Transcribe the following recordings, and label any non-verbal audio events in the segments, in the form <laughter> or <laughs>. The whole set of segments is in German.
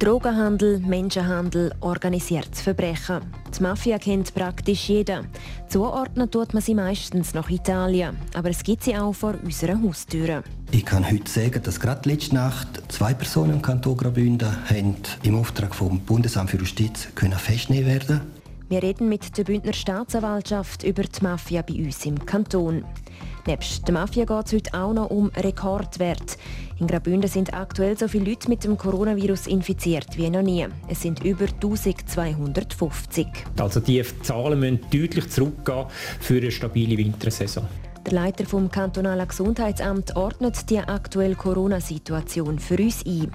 Drogenhandel, Menschenhandel, organisiertes Verbrechen. Die Mafia kennt praktisch jeder. Zuordnen tut man sie meistens nach Italien, aber es gibt sie auch vor unserer Haustüre. Ich kann heute sagen, dass gerade letzte Nacht zwei Personen im Kanton Graubünden im Auftrag vom Bundesamt für Justiz können festnehmen werden. Wir reden mit der Bündner Staatsanwaltschaft über die Mafia bei uns im Kanton. Nebst der Mafia geht es heute auch noch um Rekordwert. In Graubünden sind aktuell so viele Leute mit dem Coronavirus infiziert wie noch nie. Es sind über 1250. Also die Zahlen müssen deutlich zurückgehen für eine stabile Wintersaison. Der Leiter vom kantonalen Gesundheitsamt ordnet die aktuelle Corona-Situation für uns ein.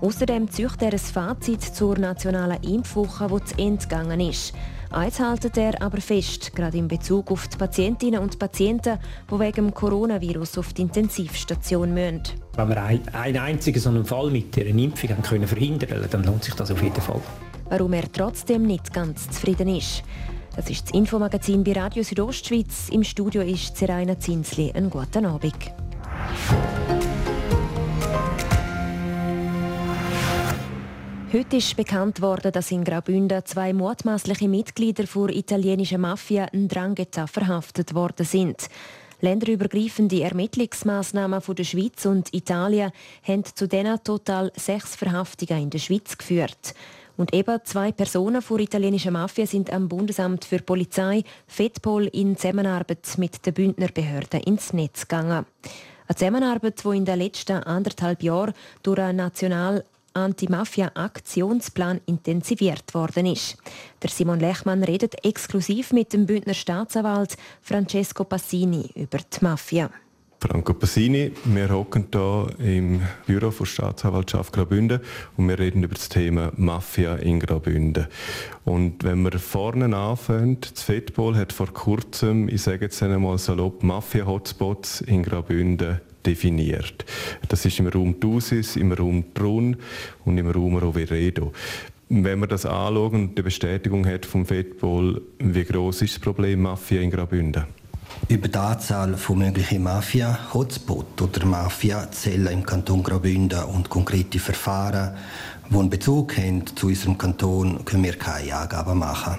Außerdem züchtet er ein Fazit zur nationalen Impfwoche, die zu Ende gegangen ist. Eins haltet er aber fest, gerade in Bezug auf die Patientinnen und Patienten, die wegen dem Coronavirus auf die Intensivstation müssen. Wenn wir einen einzigen so einen Fall mit der Impfung haben können verhindern können, dann lohnt sich das auf jeden Fall. Warum er trotzdem nicht ganz zufrieden ist. Das ist das Infomagazin bei Radio Südostschweiz. Im Studio ist Seraina Zinsli. Einen guten Abend. Heute ist bekannt worden, dass in Graubünden zwei mutmaßliche Mitglieder der italienischen Mafia Ndrangheta verhaftet worden sind. Länderübergreifende Ermittlungsmaßnahmen von der Schweiz und Italien haben zu diesen total sechs Verhaftungen in der Schweiz geführt. Und eben zwei Personen der italienischen Mafia sind am Bundesamt für Polizei, FEDPOL, in Zusammenarbeit mit den Bündner Behörden ins Netz gegangen. Eine Zusammenarbeit, die in den letzten anderthalb Jahren durch eine national Anti-Mafia-Aktionsplan intensiviert worden ist. Der Simon Lechmann redet exklusiv mit dem Bündner Staatsanwalt Francesco Passini über die Mafia. Franco Passini, wir hocken hier im Büro der Staatsanwaltschaft Graubünden und wir reden über das Thema Mafia in Graubünden. Und wenn wir vorne anfangen, das FEDPOL hat vor kurzem, ich sage jetzt einmal salopp, Mafia-Hotspots in Graubünden definiert. Das ist im Raum Thusis, im Raum Trun und im Raum Roveredo. Wenn man das anschaut und die Bestätigung hat vom FEDPOL, wie groß ist das Problem Mafia in Graubünden? Über die Anzahl von möglichen Mafia-Hotspots oder Mafia-Zellen im Kanton Graubünden und konkrete Verfahren, die einen Bezug haben zu unserem Kanton, können wir keine Angaben machen.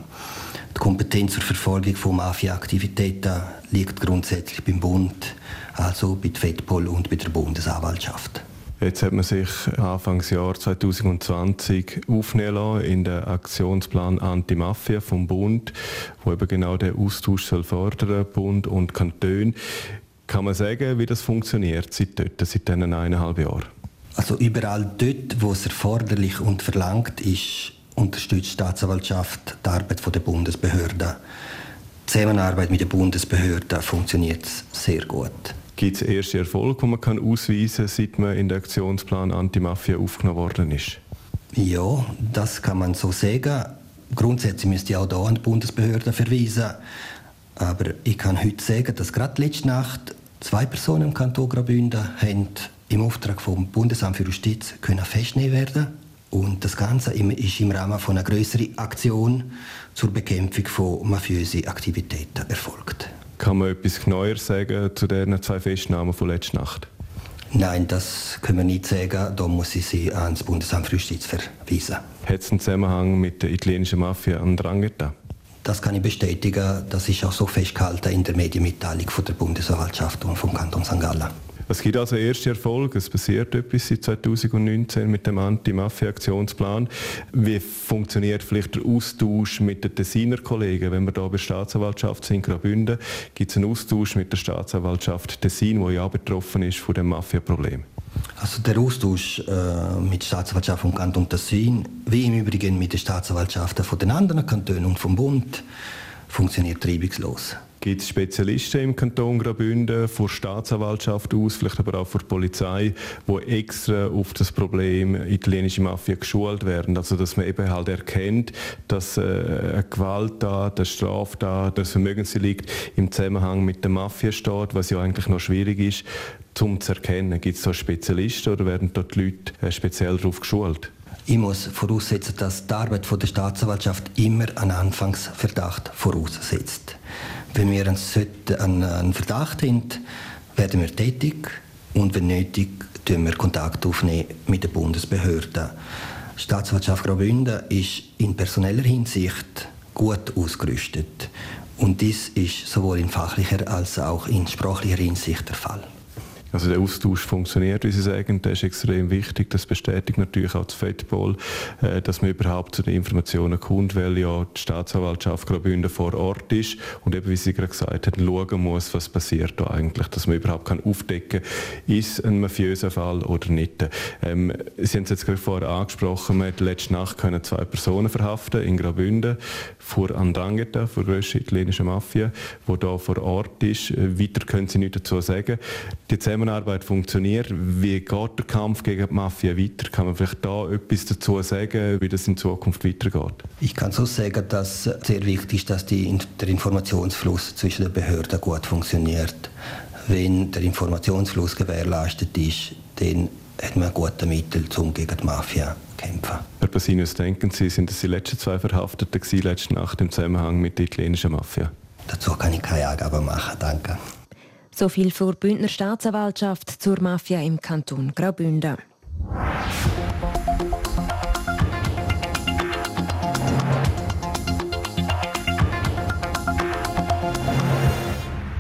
Die Kompetenz zur Verfolgung von Mafia-Aktivitäten liegt grundsätzlich beim Bund, also bei der FEDPOL und bei der Bundesanwaltschaft. Jetzt hat man sich Anfangsjahr 2020 aufnehmen lassen in den Aktionsplan Anti-Mafia vom Bund, wo eben genau der Austausch soll fördern, Bund und Kanton. Kann man sagen, wie das funktioniert seit dort, seit diesen eineinhalb Jahren? Also überall dort, wo es erforderlich und verlangt ist, unterstützt die Staatsanwaltschaft die Arbeit der Bundesbehörden. Die Zusammenarbeit mit den Bundesbehörden funktioniert sehr gut. Gibt es erste Erfolge, die man kann ausweisen kann, seit man in den Aktionsplan Anti-Mafia aufgenommen worden ist? Ja, das kann man so sagen. Grundsätzlich müsste ich auch hier an die Bundesbehörden verweisen. Aber ich kann heute sagen, dass gerade letzte Nacht zwei Personen im Kanton Graubünden im Auftrag vom Bundesamt für Justiz können festnehmen werden und das Ganze ist im Rahmen von einer größeren Aktion zur Bekämpfung von mafiösen Aktivitäten erfolgt. Kann man etwas genauer sagen zu diesen zwei Festnahmen von letzter Nacht? Nein, das können wir nicht sagen. Da muss ich Sie ans Bundesamt für Justiz verweisen. Hat es einen Zusammenhang mit der italienischen Mafia Andrangheta? Das kann ich bestätigen. Das ist auch so festgehalten in der Medienmitteilung von der Bundesanwaltschaft und vom Kanton St. Gallen. Es gibt also erste Erfolge, es passiert etwas seit 2019 mit dem Anti-Mafia-Aktionsplan. Wie funktioniert vielleicht der Austausch mit den Tessiner Kollegen? Wenn wir hier bei der Staatsanwaltschaft sind, Graubünden, gibt es einen Austausch mit der Staatsanwaltschaft Tessin, die ja betroffen ist von dem Mafia-Problem? Also der Austausch äh, mit der Staatsanwaltschaft vom Kanton Tessin, wie im Übrigen mit den Staatsanwaltschaften von den anderen Kantonen und vom Bund, funktioniert reibungslos. Gibt es Spezialisten im Kanton Graubünden, von der Staatsanwaltschaft aus, vielleicht aber auch von der Polizei, die extra auf das Problem italienische Mafia geschult werden. Also dass man eben halt erkennt, dass äh, eine Gewalttat, eine Straftat, ein Vermögensdelikt im Zusammenhang mit der Mafia steht, was ja eigentlich noch schwierig ist, zum zu erkennen. Gibt es da Spezialisten oder werden dort die Leute äh, speziell darauf geschult? Ich muss voraussetzen, dass die Arbeit der Staatsanwaltschaft immer einen Anfangsverdacht voraussetzt. Wenn wir einen Verdacht haben, werden wir tätig und wenn nötig, nehmen wir Kontakt aufnehmen mit der Bundesbehörde. Die Staatsanwaltschaft Graubünden ist in personeller Hinsicht gut ausgerüstet und dies ist sowohl in fachlicher als auch in sprachlicher Hinsicht der Fall. Also der Austausch funktioniert, wie Sie sagen, der ist extrem wichtig. Das bestätigt natürlich auch das FEDPOL, äh, dass man überhaupt zu den Informationen kommt, weil ja die Staatsanwaltschaft Graubünden vor Ort ist und eben, wie Sie gerade gesagt haben, schauen muss, was passiert da eigentlich, dass man überhaupt kann aufdecken kann, ist ein mafiöser Fall oder nicht. Ähm, Sie haben es jetzt gerade vorher angesprochen, man hat letzte Nacht können zwei Personen verhaften in Graubünden vor Andrangheta, vor der grössten italienischen Mafia, wo da vor Ort ist. Äh, weiter können Sie nichts dazu sagen. Die Zusammenarbeit funktioniert. Wie geht der Kampf gegen die Mafia weiter? Kann man vielleicht da etwas dazu sagen, wie das in Zukunft weitergeht? Ich kann so sagen, dass sehr wichtig ist, dass die, der Informationsfluss zwischen den Behörden gut funktioniert. Wenn der Informationsfluss gewährleistet ist, dann hat man gute Mittel, um gegen die Mafia zu kämpfen. Herr Basinius, denken Sie, sind das die letzten zwei Verhafteten letzte Nacht im Zusammenhang mit der italienischen Mafia? Dazu kann ich keine Angaben machen, danke. So viel die Bündner Staatsanwaltschaft zur Mafia im Kanton Graubünden.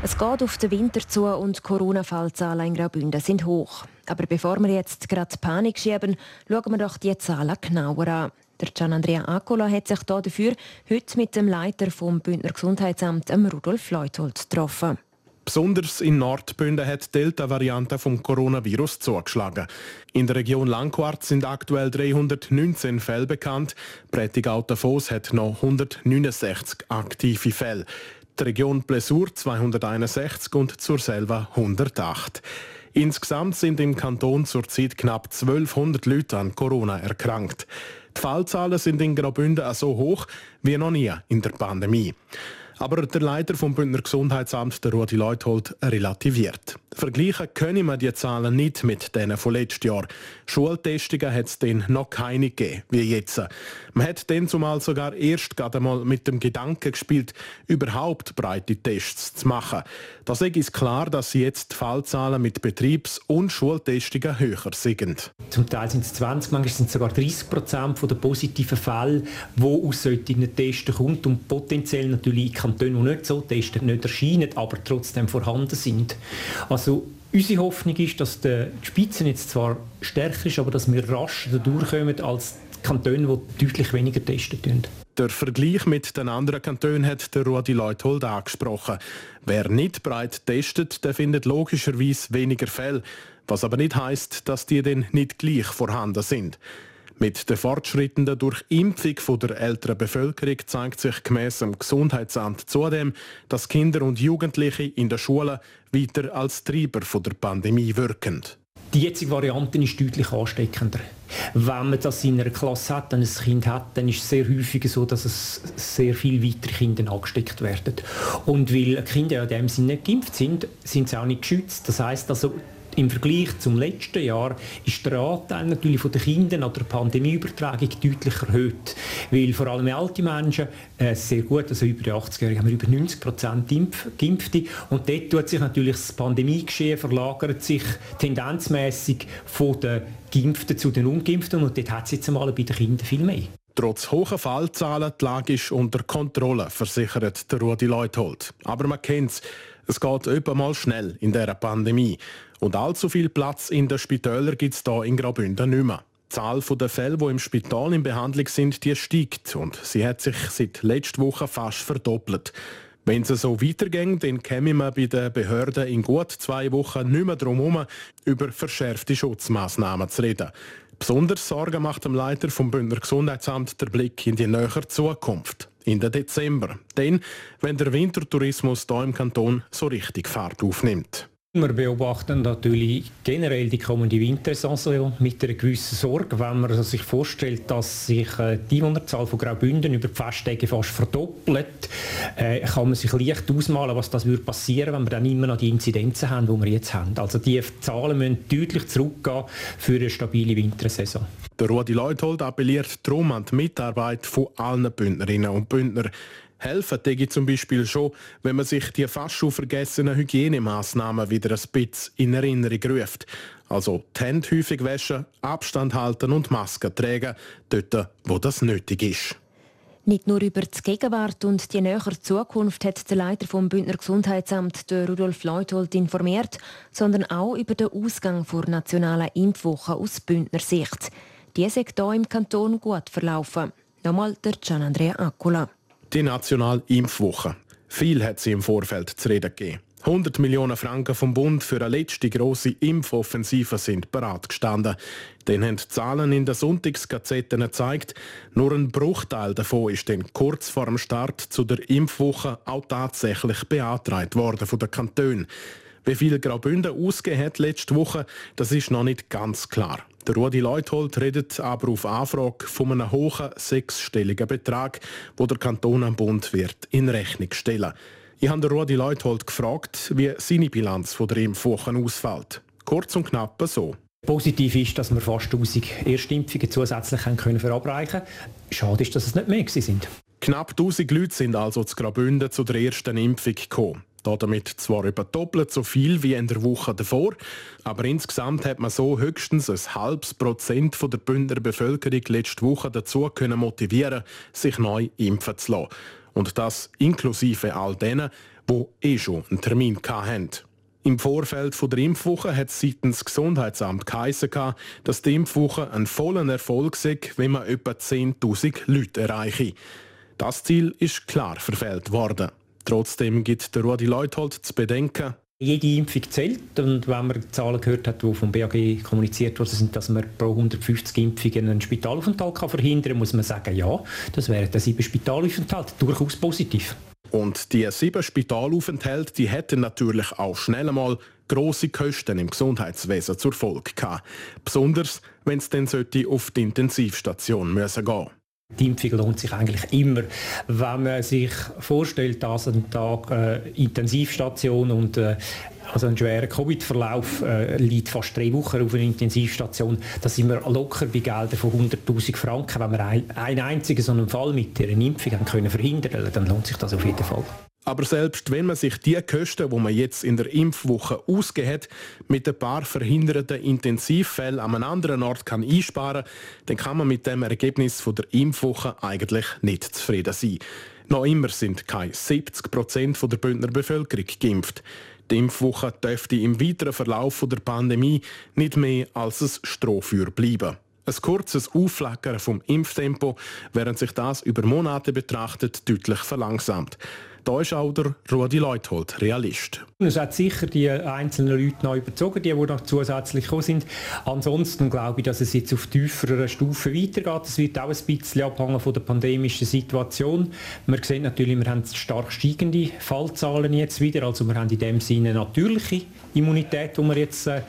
Es geht auf den Winter zu und die Corona-Fallzahlen in Graubünden sind hoch. Aber bevor wir jetzt gerade Panik schieben, schauen wir doch die Zahlen genauer an. Der Gian Andrea Akola hat sich dafür heute mit dem Leiter vom Bündner Gesundheitsamt, Rudolf Leuthold, getroffen. Besonders in Nordbünden hat die Delta-Variante vom Coronavirus zugeschlagen. In der Region Langquart sind aktuell 319 Fälle bekannt. Prättigau-Davos hat noch 169 aktive Fälle. Die Region Plessur 261 und zur Selva 108. Insgesamt sind im Kanton zurzeit knapp 1200 Leute an Corona erkrankt. Die Fallzahlen sind in Graubünden so hoch wie noch nie in der Pandemie. Aber der Leiter vom Bündner Gesundheitsamt, der Rudi Leuthold, relativiert. Vergleichen können wir die Zahlen nicht mit denen von letztes Jahr. Schultestungen hat es dann noch keine gegeben, wie jetzt. Man hat dann zumal sogar erst gerade einmal mit dem Gedanken gespielt, überhaupt breite Tests zu machen. Da ist klar, dass jetzt die Fallzahlen mit Betriebs- und Schultestungen höher sind. Zum Teil sind es 20, manchmal sind es sogar 30 Prozent der positiven Fälle, die aus solchen Testen kommen und potenziell natürlich Kantonen, die nicht so testen, nicht erscheinen, aber trotzdem vorhanden sind. Also Unsere Hoffnung ist, dass die Spitze jetzt zwar stärker ist, aber dass wir rasch durchkommen als die Kantone, die deutlich weniger testen. Der Vergleich mit den anderen Kantonen hat der Rudi Leuthold angesprochen. Wer nicht breit testet, der findet logischerweise weniger Fälle, was aber nicht heißt, dass die dann nicht gleich vorhanden sind. Mit den Fortschritten der Durchimpfung der älteren Bevölkerung zeigt sich gemäss dem Gesundheitsamt zudem, dass Kinder und Jugendliche in der Schule weiter als Treiber der Pandemie wirken. Die jetzige Variante ist deutlich ansteckender. Wenn man das in einer Klasse hat, ein Kind hat, dann ist es sehr häufig so, dass es sehr viele weitere Kinder angesteckt werden. Und weil Kinder in dem Sinne nicht geimpft sind, sind sie auch nicht geschützt. Das heißt also, im Vergleich zum letzten Jahr ist der Anteil natürlich von den Kindern an der Pandemieübertragung deutlich erhöht, weil vor allem alte Menschen äh, sehr gut, also über die 80-Jährigen haben wir über 90 Prozent Geimpfte und dort tut sich natürlich das Pandemiegeschehen verlagert sich tendenzmäßig von den Geimpften zu den Ungeimpften und dort hat es jetzt einmal bei den Kindern viel mehr. Trotz hoher Fallzahlen, die Lage ist unter Kontrolle, versichert der Rudi Leuthold. Aber man kennt es, es geht öppe mal schnell in dieser Pandemie. Und allzu viel Platz in den Spitälern gibt es hier in Graubünden nicht mehr. Die Zahl der Fälle, die im Spital in Behandlung sind, die steigt und sie hat sich seit letzter Woche fast verdoppelt. Wenn es so weitergeht, dann käme man bei den Behörden in gut zwei Wochen nicht mehr darum herum, über verschärfte Schutzmaßnahmen zu reden. Besonders Sorgen macht dem Leiter vom Bündner Gesundheitsamt der Blick in die nähere Zukunft. in den Dezember. Dann, wenn der Wintertourismus hier im Kanton so richtig Fahrt aufnimmt. Wir beobachten natürlich generell die kommende Wintersaison mit einer gewissen Sorge, wenn man sich vorstellt, dass sich äh, die Einwohnerzahl von Graubünden über die Festtage fast verdoppelt, äh, kann man sich leicht ausmalen, was das würde passieren, wenn wir dann immer noch die Inzidenzen haben, die wir jetzt haben. Also die Zahlen müssen deutlich zurückgehen für eine stabile Wintersaison. Der Rudi Leuthold appelliert darum an die Mitarbeit von allen Bündnerinnen und Bündner helfen denke zum Beispiel schon, wenn man sich die fast schon vergessenen Hygienemaßnahmen wieder ein bisschen in Erinnerung ruft. Also die Hände häufig waschen, Abstand halten und Masken tragen, dort, wo das nötig ist. Nicht nur über die Gegenwart und die nähere Zukunft hat der Leiter vom Bündner Gesundheitsamt, der Rudolf Leuthold, informiert, sondern auch über den Ausgang der nationalen Impfwoche aus Bündner Sicht. Die ist hier im Kanton gut verlaufen. Nochmal der Gian Andrea Accola. Die nationale Impfwoche. Viel hat sie im Vorfeld zu reden gegeben. 100 Millionen Franken vom Bund für eine letzte grosse Impfoffensive sind bereit gestanden. Den haben die Zahlen in den Sonntagsgazetten gezeigt. Nur ein Bruchteil davon ist dann kurz vor dem Start zu der Impfwoche auch tatsächlich beantragt worden von den Kantonen. Wie viel Graubünden ausgegeben hat letzte Woche, das ist noch nicht ganz klar. Der Rudi Leuthold redet aber auf Anfrage von einem hohen sechsstelligen Betrag, wo der Kanton am Bund wird in Rechnung stellen. Ich habe Rudi Leuthold gefragt, wie seine Bilanz von der Impfwoche ausfällt. Kurz und knapp so. Positiv ist, dass wir fast 1000 Erstimpfungen zusätzlich können verabreichen können. Schade ist, dass es nicht mehr sind. Knapp 1000 Leute sind also zu Graubünden zu der ersten Impfung gekommen. Damit zwar über doppelt so viel wie in der Woche davor, aber insgesamt hat man so höchstens ein halbes Prozent von der Bündner Bevölkerung letzte Woche dazu können motivieren, sich neu impfen zu lassen. Und das inklusive all denen, die eh schon einen Termin hatten. Im Vorfeld der Impfwoche hat es seitens Gesundheitsamt geheißen, dass die Impfwoche ein voller Erfolg sei, wenn man etwa 10.000 Leute erreiche. Das Ziel ist klar verfehlt worden. Trotzdem gibt der Rudi Leuthold zu bedenken, jede Impfung zählt und wenn man die Zahlen gehört hat, die vom BAG kommuniziert worden sind, dass man pro 150 Impfungen einen Spitalaufenthalt kann verhindern kann, muss man sagen, ja, das wäre der sieben Spitalaufenthalt durchaus positiv. Und die sieben Spitalaufenthalte, die hätten natürlich auch schnell einmal grosse Kosten im Gesundheitswesen zur Folge gehabt. Besonders, wenn es dann auf die Intensivstation müssen gehen die Impfung lohnt sich eigentlich immer. Wenn man sich vorstellt, dass ein Tag äh, Intensivstation und äh, also ein schwerer Covid-Verlauf äh, liegt fast drei Wochen auf einer Intensivstation. Da sind wir locker bei Geldern von 100'000 Franken. Wenn wir ein, einen einzigen so einen Fall mit einer Impfung haben können verhindern dann lohnt sich das auf jeden Fall. Aber selbst wenn man sich die Kosten, wo man jetzt in der Impfwoche ausgeht, mit ein paar verhinderten Intensivfällen an einem anderen Ort kann einsparen, dann kann man mit dem Ergebnis von der Impfwoche eigentlich nicht zufrieden sein. Noch immer sind keine 70 Prozent der Bündner Bevölkerung geimpft. Die Impfwoche dürfte im weiteren Verlauf der Pandemie nicht mehr als ein Strohfeuer bleiben. Ein kurzes Aufflackern vom Impftempo, während sich das über Monate betrachtet deutlich verlangsamt. Da ist auch der Rudi Leuthold Realist. Es hat sicher die einzelnen Leute noch überzogen, die, die noch zusätzlich gekommen sind. Ansonsten glaube ich, dass es jetzt auf tieferer Stufe weitergeht. Es wird auch ein bisschen abhängen von der pandemischen Situation. Wir sehen natürlich, wir haben stark steigende Fallzahlen jetzt wieder. Also wir haben in dem Sinne natürliche Immunität, die wir jetzt äh,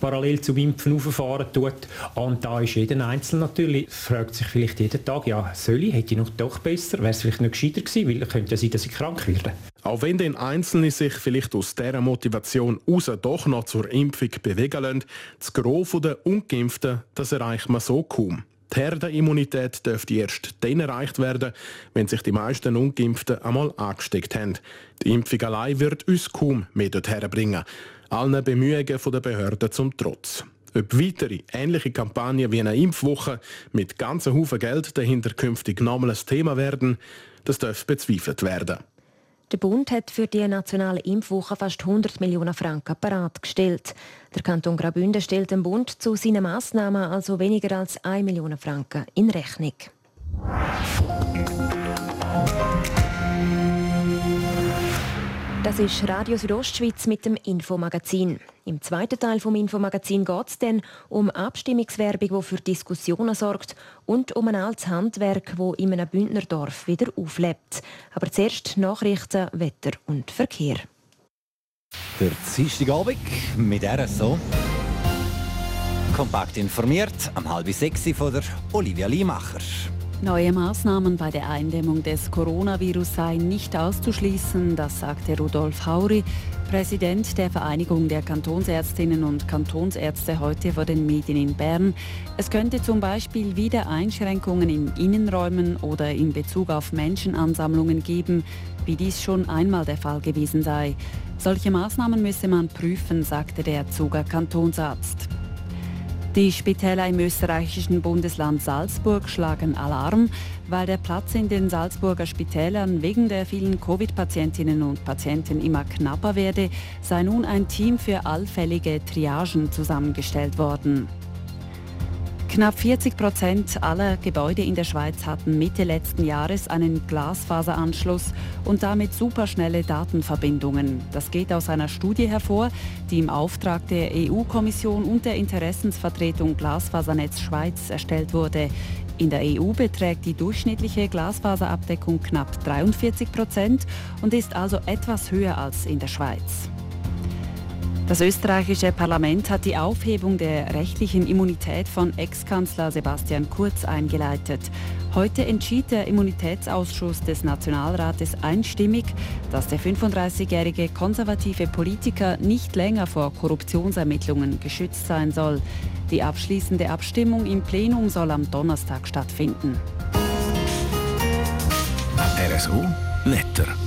parallel zum Impfen auffahren tut. Und da ist jeder Einzelne natürlich, fragt sich vielleicht jeden Tag, ja, soll ich, hätte ich noch doch besser, wäre es vielleicht nicht gescheiter gewesen, weil es könnte ja sein, dass ich krank werde. Auch wenn den Einzelne sich vielleicht aus dieser Motivation raus doch noch zur Impfung bewegen lassen, das Gros der Ungeimpften, das erreicht man so kaum. Die Herdenimmunität dürfte erst dann erreicht werden, wenn sich die meisten Ungeimpften einmal angesteckt haben. Die Impfung allein wird uns kaum mehr dorthin bringen allen Bemühungen der Behörden zum Trotz. Ob weitere ähnliche Kampagnen wie eine Impfwoche mit ganzen Haufen Geld dahinter künftig nochmal ein Thema werden, das darf bezweifelt werden. Der Bund hat für die nationale Impfwoche fast 100 Millionen Franken bereitgestellt. Der Kanton Graubünden stellt dem Bund zu seinen Massnahmen also weniger als 1 Million Franken in Rechnung. Das ist Radio Südostschweiz mit dem Infomagazin. Im zweiten Teil vom Infomagazin geht es dann um Abstimmungswerbung, die für Diskussionen sorgt und um ein altes Handwerk, das in einem Bündnerdorf wieder auflebt. Aber zuerst Nachrichten, Wetter und Verkehr. Der Dienstagabend mit RSO. Kompakt informiert am halb sechs von der Olivia Liemacher. Neue Maßnahmen bei der Eindämmung des Coronavirus seien nicht auszuschließen, das sagte Rudolf Hauri, Präsident der Vereinigung der Kantonsärztinnen und Kantonsärzte heute vor den Medien in Bern. Es könnte zum Beispiel wieder Einschränkungen in Innenräumen oder in Bezug auf Menschenansammlungen geben, wie dies schon einmal der Fall gewesen sei. Solche Maßnahmen müsse man prüfen, sagte der Zuger Kantonsarzt. Die Spitäler im österreichischen Bundesland Salzburg schlagen Alarm, weil der Platz in den Salzburger Spitälern wegen der vielen Covid-Patientinnen und Patienten immer knapper werde, sei nun ein Team für allfällige Triagen zusammengestellt worden. Knapp 40 Prozent aller Gebäude in der Schweiz hatten Mitte letzten Jahres einen Glasfaseranschluss und damit superschnelle Datenverbindungen. Das geht aus einer Studie hervor, die im Auftrag der EU-Kommission und der Interessensvertretung Glasfasernetz Schweiz erstellt wurde. In der EU beträgt die durchschnittliche Glasfaserabdeckung knapp 43 Prozent und ist also etwas höher als in der Schweiz. Das österreichische Parlament hat die Aufhebung der rechtlichen Immunität von Ex-Kanzler Sebastian Kurz eingeleitet. Heute entschied der Immunitätsausschuss des Nationalrates einstimmig, dass der 35-jährige konservative Politiker nicht länger vor Korruptionsermittlungen geschützt sein soll. Die abschließende Abstimmung im Plenum soll am Donnerstag stattfinden. RSO Wetter.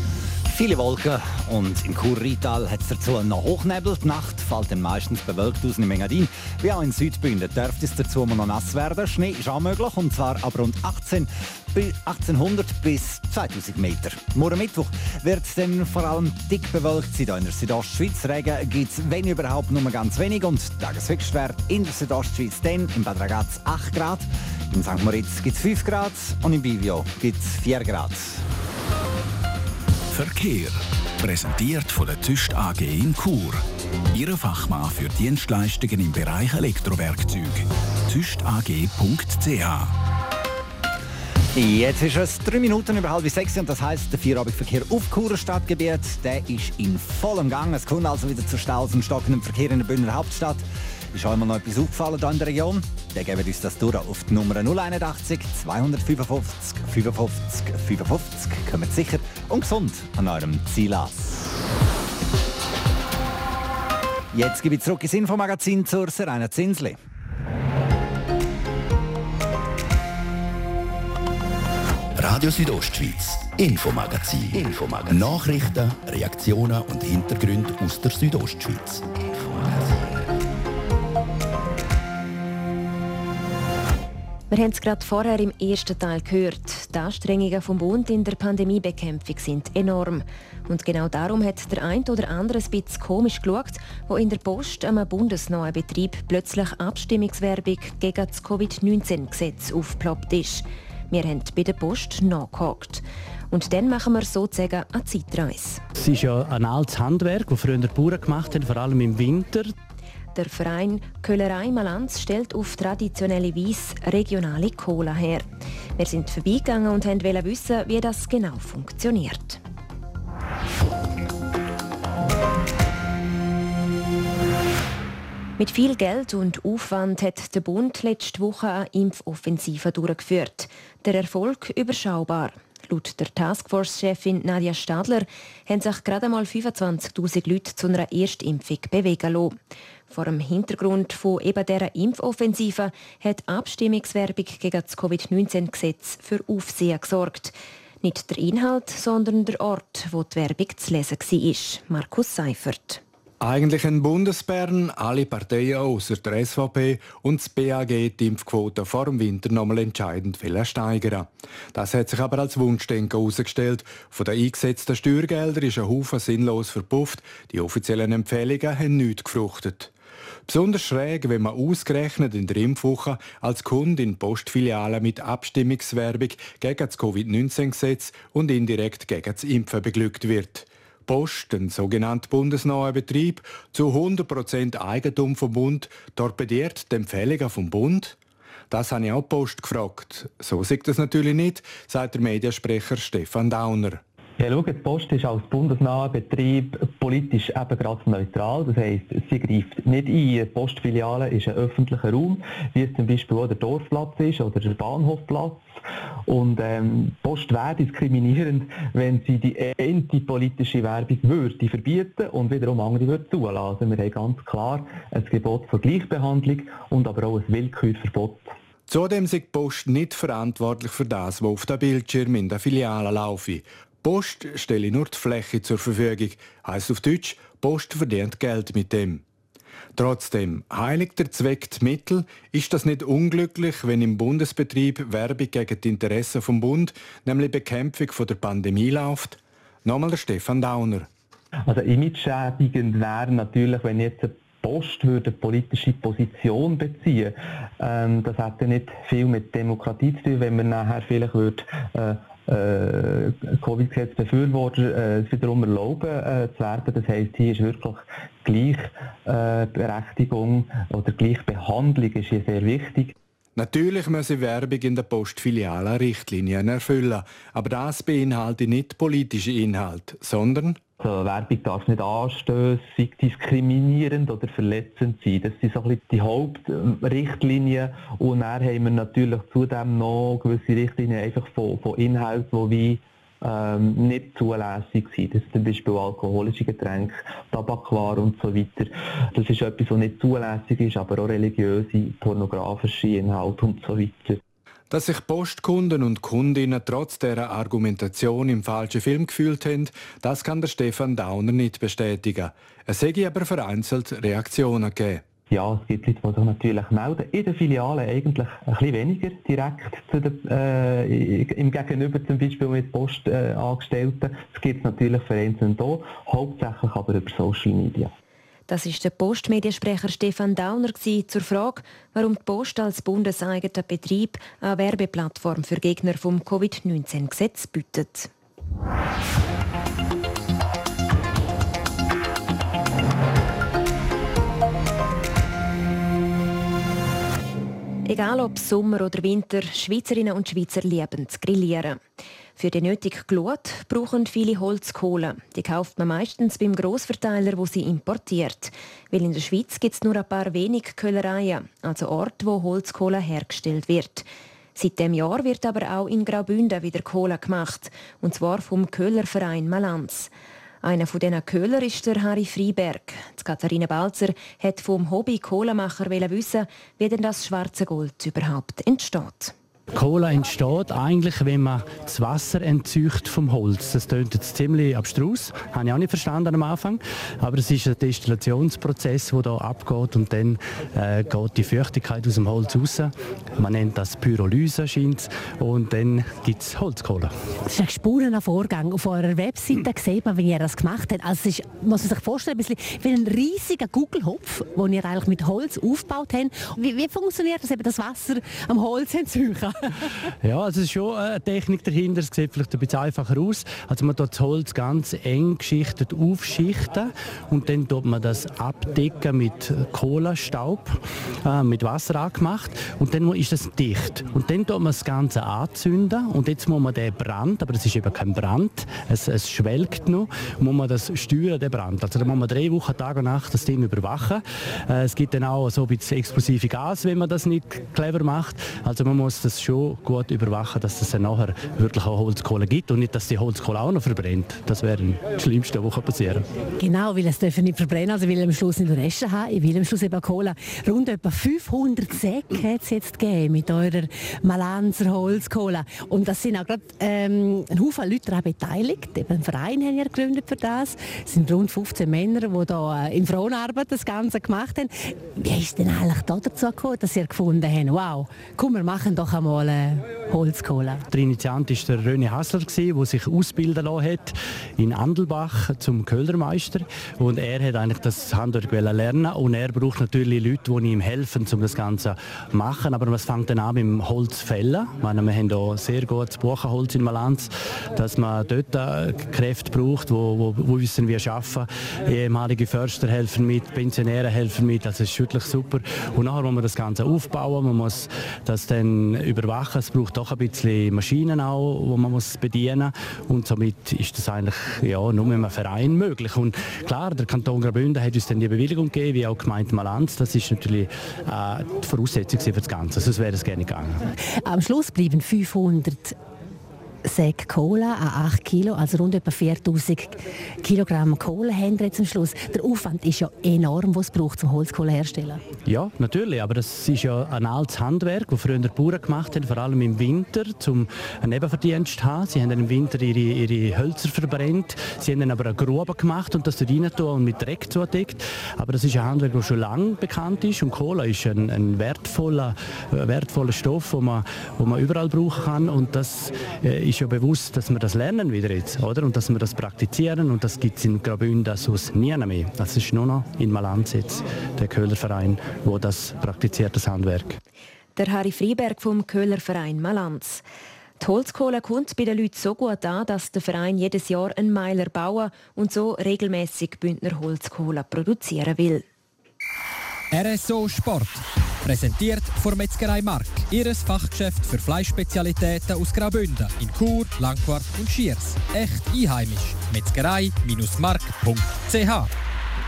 Viele Wolken und im Kurrital hat es dazu noch Hochnebel. Die Nacht fällt dann meistens bewölkt aus im Engadin. Wie auch in Südbünden dürfte es dazu noch nass werden. Schnee ist auch möglich und zwar ab rund 18, 1800 bis 2000 Meter. Morgen Mittwoch wird es dann vor allem dick bewölkt sein. in der Südostschweiz Regen gibt es, wenn überhaupt, nur ganz wenig. Und Tageshöchstwert in der Südostschweiz dann im Bad Ragaz 8 Grad. In St. Moritz gibt es 5 Grad und in Bivio gibt es 4 Grad. Verkehr. Präsentiert von der Züst AG in Chur. Ihre Fachmann für Dienstleistungen im Bereich Elektrowerkzeug. züstag.ch Jetzt ist es drei Minuten über halb sechs und das heißt, der Vierabendverkehr auf Churer Stadtgebiet, der ist in vollem Gang. Es kommt also wieder zu Staus und stockendem Verkehr in der Bündner Hauptstadt. Ist euch mal noch etwas aufgefallen hier in der Region? Dann geben wir uns das durch auf die Nummer 081 255 55 55. Kommt sicher und gesund an eurem Ziel an. Jetzt gebe ich zurück ins Infomagazin zur Serena Zinsli. Radio Südostschweiz, Infomagazin. Infomagazin. Nachrichten, Reaktionen und Hintergründe aus der Südostschweiz. Wir haben es gerade vorher im ersten Teil gehört. Die Anstrengungen vom Bund in der Pandemiebekämpfung sind enorm. Und genau darum hat der ein oder andere ein bisschen komisch geschaut, wo in der Post einem bundesneuen Betrieb plötzlich Abstimmungswerbung gegen das Covid-19-Gesetz aufgeploppt ist. Wir haben bei der Post nachgehakt. Und dann machen wir sozusagen eine Zeitreise. Es ist ja ein altes Handwerk, das früher die Bauern gemacht haben, vor allem im Winter. Der Verein Köllerei Malanz stellt auf traditionelle Weise regionale Cola her. Wir sind vorbeigegangen und wollten wissen, wie das genau funktioniert. Mit viel Geld und Aufwand hat der Bund letzte Woche eine Impfoffensive durchgeführt. Der Erfolg überschaubar. Laut der Taskforce-Chefin Nadia Stadler haben sich gerade mal 25.000 Leute zu einer Erstimpfung bewegen lassen. Vor dem Hintergrund von eben dieser Impfoffensive hat Abstimmungswerbung gegen das Covid-19-Gesetz für Aufsehen gesorgt. Nicht der Inhalt, sondern der Ort, wo die Werbung zu lesen war. Markus Seifert. Eigentlich ein Bundesbern, alle Parteien außer der SVP und das BAG die Impfquote vor dem Winter nochmal entscheidend steigern. Das hat sich aber als Wunschdenken herausgestellt. Von den eingesetzten Steuergeldern ist ein Haufen sinnlos verpufft. Die offiziellen Empfehlungen haben nichts gefruchtet. Besonders schräg, wenn man ausgerechnet in der Impfwoche als Kunde in Postfilialen mit Abstimmungswerbung gegen das Covid-19-Gesetz und indirekt gegen das Impfen beglückt wird. Post, ein sogenannter bundesnaher Betrieb, zu 100% Eigentum vom Bund, torpediert die Empfehlungen vom Bund? Das habe ich auch Post gefragt. So sieht das natürlich nicht, sagt der Mediensprecher Stefan Dauner. Ja, schau, die Post ist als bundesnaher Betrieb politisch eben gerade neutral. Das heisst, sie greift nicht ein. Die Postfiliale ist ein öffentlicher Raum, wie es zum Beispiel auch der Dorfplatz ist oder der Bahnhofplatz. Und ähm, Post wäre diskriminierend, wenn sie die antipolitische Werbung würde verbieten und wiederum andere würde zulassen. Wir haben ganz klar ein Gebot von Gleichbehandlung und aber auch ein Willkürverbot. Zudem ist die Post nicht verantwortlich für das, was auf dem Bildschirm in der Filiale laufe. Post stelle nur die Fläche zur Verfügung, heißt auf Deutsch, Post verdient Geld mit dem. Trotzdem, heiligt der Zweck die Mittel, ist das nicht unglücklich, wenn im Bundesbetrieb Werbung gegen die Interessen vom Bund, nämlich Bekämpfung von der Pandemie läuft? Nochmal der Stefan Dauner. Also image-schädigend wäre natürlich, wenn jetzt eine Post würde politische Position beziehen. Ähm, das hätte nicht viel mit Demokratie zu tun, wenn man nachher vielleicht würde, äh, äh, Covid-Gesetz-Befürworter äh, wiederum erlauben äh, zu werden. Das heisst, hier ist wirklich Gleichberechtigung äh, oder Gleichbehandlung ist hier sehr wichtig. Natürlich müssen Werbung in der Postfiliale Richtlinien erfüllen, aber das beinhaltet nicht politische Inhalt, sondern also Werbung darf nicht anstößig, diskriminierend oder verletzend sein. Das sind so die Hauptrichtlinien. Und dann haben wir natürlich zudem noch gewisse Richtlinien einfach von, von Inhalten, die wie ähm, nicht zulässig sind. Das sind zum Beispiel alkoholische Getränke, Tabakwaren und so weiter. Das ist etwas, was nicht zulässig ist, aber auch religiöse, pornografische Inhalte und so weiter. Dass sich Postkunden und Kundinnen trotz dieser Argumentation im falschen Film gefühlt haben, das kann der Stefan Dauner nicht bestätigen. Es hätte aber vereinzelt Reaktionen gegeben. Ja, es gibt Leute, die sich natürlich melden. In der Filiale eigentlich ein bisschen weniger direkt zu der, äh, im Gegenüber zum Beispiel mit Postangestellten. Äh, es gibt natürlich vereinzelt hier, hauptsächlich aber über Social Media. Das ist der Postmediensprecher Stefan Dauner zur Frage, warum die Post als bundeseigener Betrieb eine Werbeplattform für Gegner vom Covid-19-Gesetz bietet. Egal ob Sommer oder Winter, Schweizerinnen und Schweizer lieben zu grillieren. Für die nötige Glut brauchen viele Holzkohle. Die kauft man meistens beim Grossverteiler, wo sie importiert. Weil in der Schweiz gibt es nur ein paar wenig Köhlereien, also Orte, wo Holzkohle hergestellt wird. Seit dem Jahr wird aber auch in Graubünden wieder Kohle gemacht, und zwar vom Köhlerverein Malanz. Einer von diesen Köhler ist der Harry Freiberg. Die Katharina Balzer hat vom Hobby Kohlemacher wissen, wie denn das schwarze Gold überhaupt entsteht. Cola entsteht eigentlich, wenn man das Wasser entzücht vom Holz. Das klingt jetzt ziemlich abstrus, habe ich auch nicht verstanden am Anfang. Aber es ist ein Destillationsprozess, der hier abgeht und dann äh, geht die Feuchtigkeit aus dem Holz raus. Man nennt das Pyrolyse scheint und dann gibt es Holzkohle. Das ist ein spannender Vorgang. Auf eurer Webseite sieht man, wie ihr das gemacht habt. Also es ist, muss man sich vorstellen, ein bisschen wie ein riesiger Gugelhopf, den ihr eigentlich mit Holz aufgebaut habt. Wie, wie funktioniert das, eben das Wasser am Holz entzüchen? <laughs> ja, also es ist schon eine Technik dahinter. Es sieht vielleicht ein bisschen einfacher aus. Also man tut das Holz ganz eng geschichtet aufschichten und dann tut man das abdecken mit Kohlenstaub, äh, mit Wasser angemacht und dann ist das dicht. Und dann tut man das Ganze anzünden und jetzt muss man den Brand, aber es ist eben kein Brand, es, es schwelgt noch, muss man das steuern, den Brand. Also da muss man drei Wochen, Tag und Nacht das Ding überwachen. Äh, es gibt dann auch so ein bisschen explosive Gas, wenn man das nicht clever macht. Also man muss das schon gut überwachen, dass es dann nachher wirklich auch Holzkohle gibt und nicht, dass die Holzkohle auch noch verbrennt. Das wäre das Schlimmste, was passieren kann. Genau, weil es dürfen nicht verbrennen, also will am Schluss nicht Reste haben, ich will am Schluss eben Kohle. Rund etwa 500 Säcke hat es jetzt gegeben mit eurer Malanzer Holzkohle. Und das sind auch gerade ähm, ein Haufen Leute daran beteiligt. Eben ein Verein haben ja gegründet für das. Es sind rund 15 Männer, die da äh, in Frauenarbeit das Ganze gemacht haben. Wie ist denn eigentlich da dazu gekommen, dass ihr gefunden habt, wow, komm, wir machen doch einmal regionalen Holzkohle. Der Initiant war der René Hassler, der sich ausbilden lassen hat in Andelbach zum Köhlermeister. Und er hat eigentlich das Handwerk lernen und er braucht natürlich Leute, die ihm helfen, um das Ganze zu machen. Aber was fängt dann an mit dem Holzfällen? Ich meine, wir haben hier sehr gutes Buchenholz in Malanz, dass man dort äh, Kräfte braucht, die wo, wo, wissen, wie arbeiten. Ehemalige Förster helfen mit, Pensionäre helfen mit, also es ist wirklich super. Und nachher muss man das Ganze aufbauen, man muss das dann überwachen. Es braucht doch ein bisschen Maschinen auch, die man muss bedienen und somit ist das eigentlich ja, nur mit einem Verein möglich. Und klar, der Kanton Graubünden hat uns dann die Bewilligung gegeben, wie auch gemeint Malanz. Das ist natürlich äh, die Voraussetzung für das Ganze. Sonst wäre es gerne gegangen. Am Schluss bleiben 500 Säcke Cola an 8 Kilo, also rund etwa 4000 Kilogramm Kohle haben wir jetzt Schluss. Der Aufwand ist ja enorm, was es braucht, um Holzkohle herzustellen. Ja, natürlich, aber das ist ja ein altes Handwerk, das früher die Bauern gemacht haben, vor allem im Winter, um einen Nebenverdienst zu haben. Sie haben dann im Winter ihre, ihre Hölzer verbrennt, sie haben dann aber eine Grube gemacht und das dort und mit Dreck zudeckt. Aber das ist ein Handwerk, das schon lange bekannt ist und Cola ist ein, ein wertvoller, wertvoller Stoff, den man, man überall brauchen kann und das äh, ist ja bewusst, dass wir das lernen wieder jetzt, oder? Und dass wir das praktizieren und das gibt es in Graubünden sonst nie mehr. Das ist nur noch in Malanz jetzt, der Köhlerverein, wo das praktiziert, das Handwerk. Der Harry Freiberg vom Köhlerverein Malanz. Die Holzkohle kommt bei den Leuten so gut an, dass der Verein jedes Jahr einen Meiler bauen und so regelmäßig Bündner Holzkohle produzieren will. RSO Sport. Präsentiert von Metzgerei Mark, ihres Fachgeschäft für Fleischspezialitäten aus Graubünden in Chur, Langquart und Schiers. Echt einheimisch. Metzgerei-mark.ch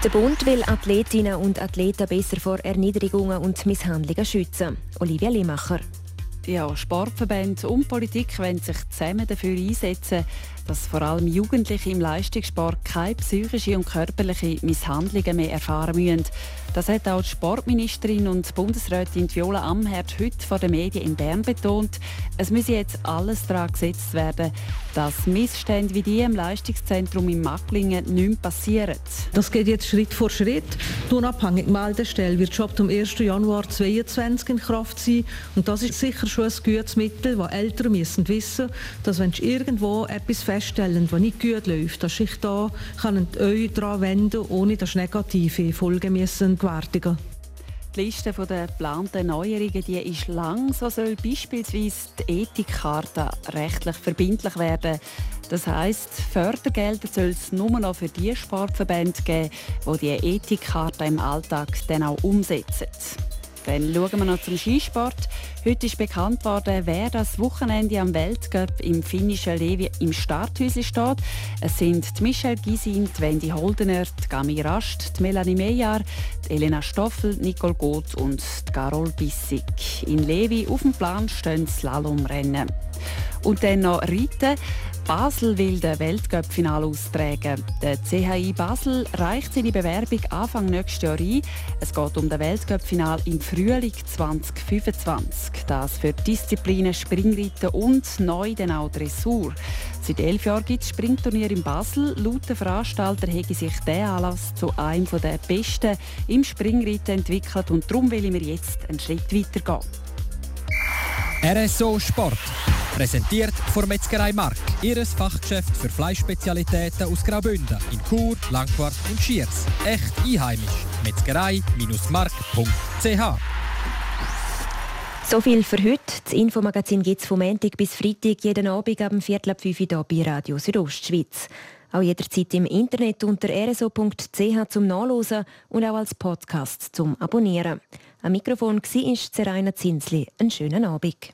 der Bund will Athletinnen und Athleten besser vor Erniedrigungen und Misshandlungen schützen. Olivia Limacher. Ja, Sportverbände und Politik wollen sich zusammen dafür einsetzen, dass vor allem Jugendliche im Leistungssport keine psychische und körperliche Misshandlungen mehr erfahren müssen. Das hat auch die Sportministerin und Bundesrätin Viola Amherd heute vor den Medien in Bern betont. Es müsse jetzt alles daran gesetzt werden, dass Missstände wie die im Leistungszentrum in Macklingen nicht mehr passieren. Das geht jetzt Schritt vor Schritt. Die unabhängige Meldestelle wird schon am 1. Januar 2022 in Kraft sein. Und das ist sicher schon ein gutes Mittel, das Eltern müssen wissen dass wenn irgendwo etwas feststellen, was nicht gut läuft, dass ich da kann euch daran wenden ohne dass negative Folgen müssen gewärtigen die Liste der geplanten Neuerungen die ist lang. So soll beispielsweise die Ethikkarte rechtlich verbindlich werden. Das heisst, Fördergelder soll es nur noch für die Sportverbände geben, die die Ethikkarte im Alltag dann auch umsetzen. Dann schauen wir noch zum Skisport. Heute ist bekannt worden, wer das Wochenende am Weltcup im finnischen Levi im Starthäuschen steht. Es sind die Michelle Gisin, die Wendy Holdener, die Gami Rast, die Melanie Meyer, die Elena Stoffel, Nicole Goth und die Carol Bissig. In Levi auf dem Plan stehen Slalomrennen. Und dann noch Reiten. Basel will den Weltcup-Final austragen. Der CHI Basel reicht seine Bewerbung Anfang nächstes Jahr ein. Es geht um den Weltcup-Final im Frühling 2025. Das für Disziplinen Springreiten und neu dann auch Dressur. Seit elf Jahren gibt es Springturnier in Basel. Laut der Veranstalter hege sich der Anlass zu einem der besten im Springreiten entwickelt und darum will wir jetzt einen Schritt weiter gehen. RSO Sport. Präsentiert von Metzgerei Mark, ihres Fachgeschäft für Fleischspezialitäten aus Graubünden in Chur, Langquart und Schiers. Echt einheimisch. Metzgerei-mark.ch so viel für heute. Das Infomagazin gibt es vom Montag bis Freitag jeden Abend ab Viertel ab 5 Uhr bei Radio Südostschweiz. Auch jederzeit im Internet unter rso.ch zum Nachlesen und auch als Podcast zum Abonnieren. Am Mikrofon war Seraina Zinsli. Einen schönen Abend.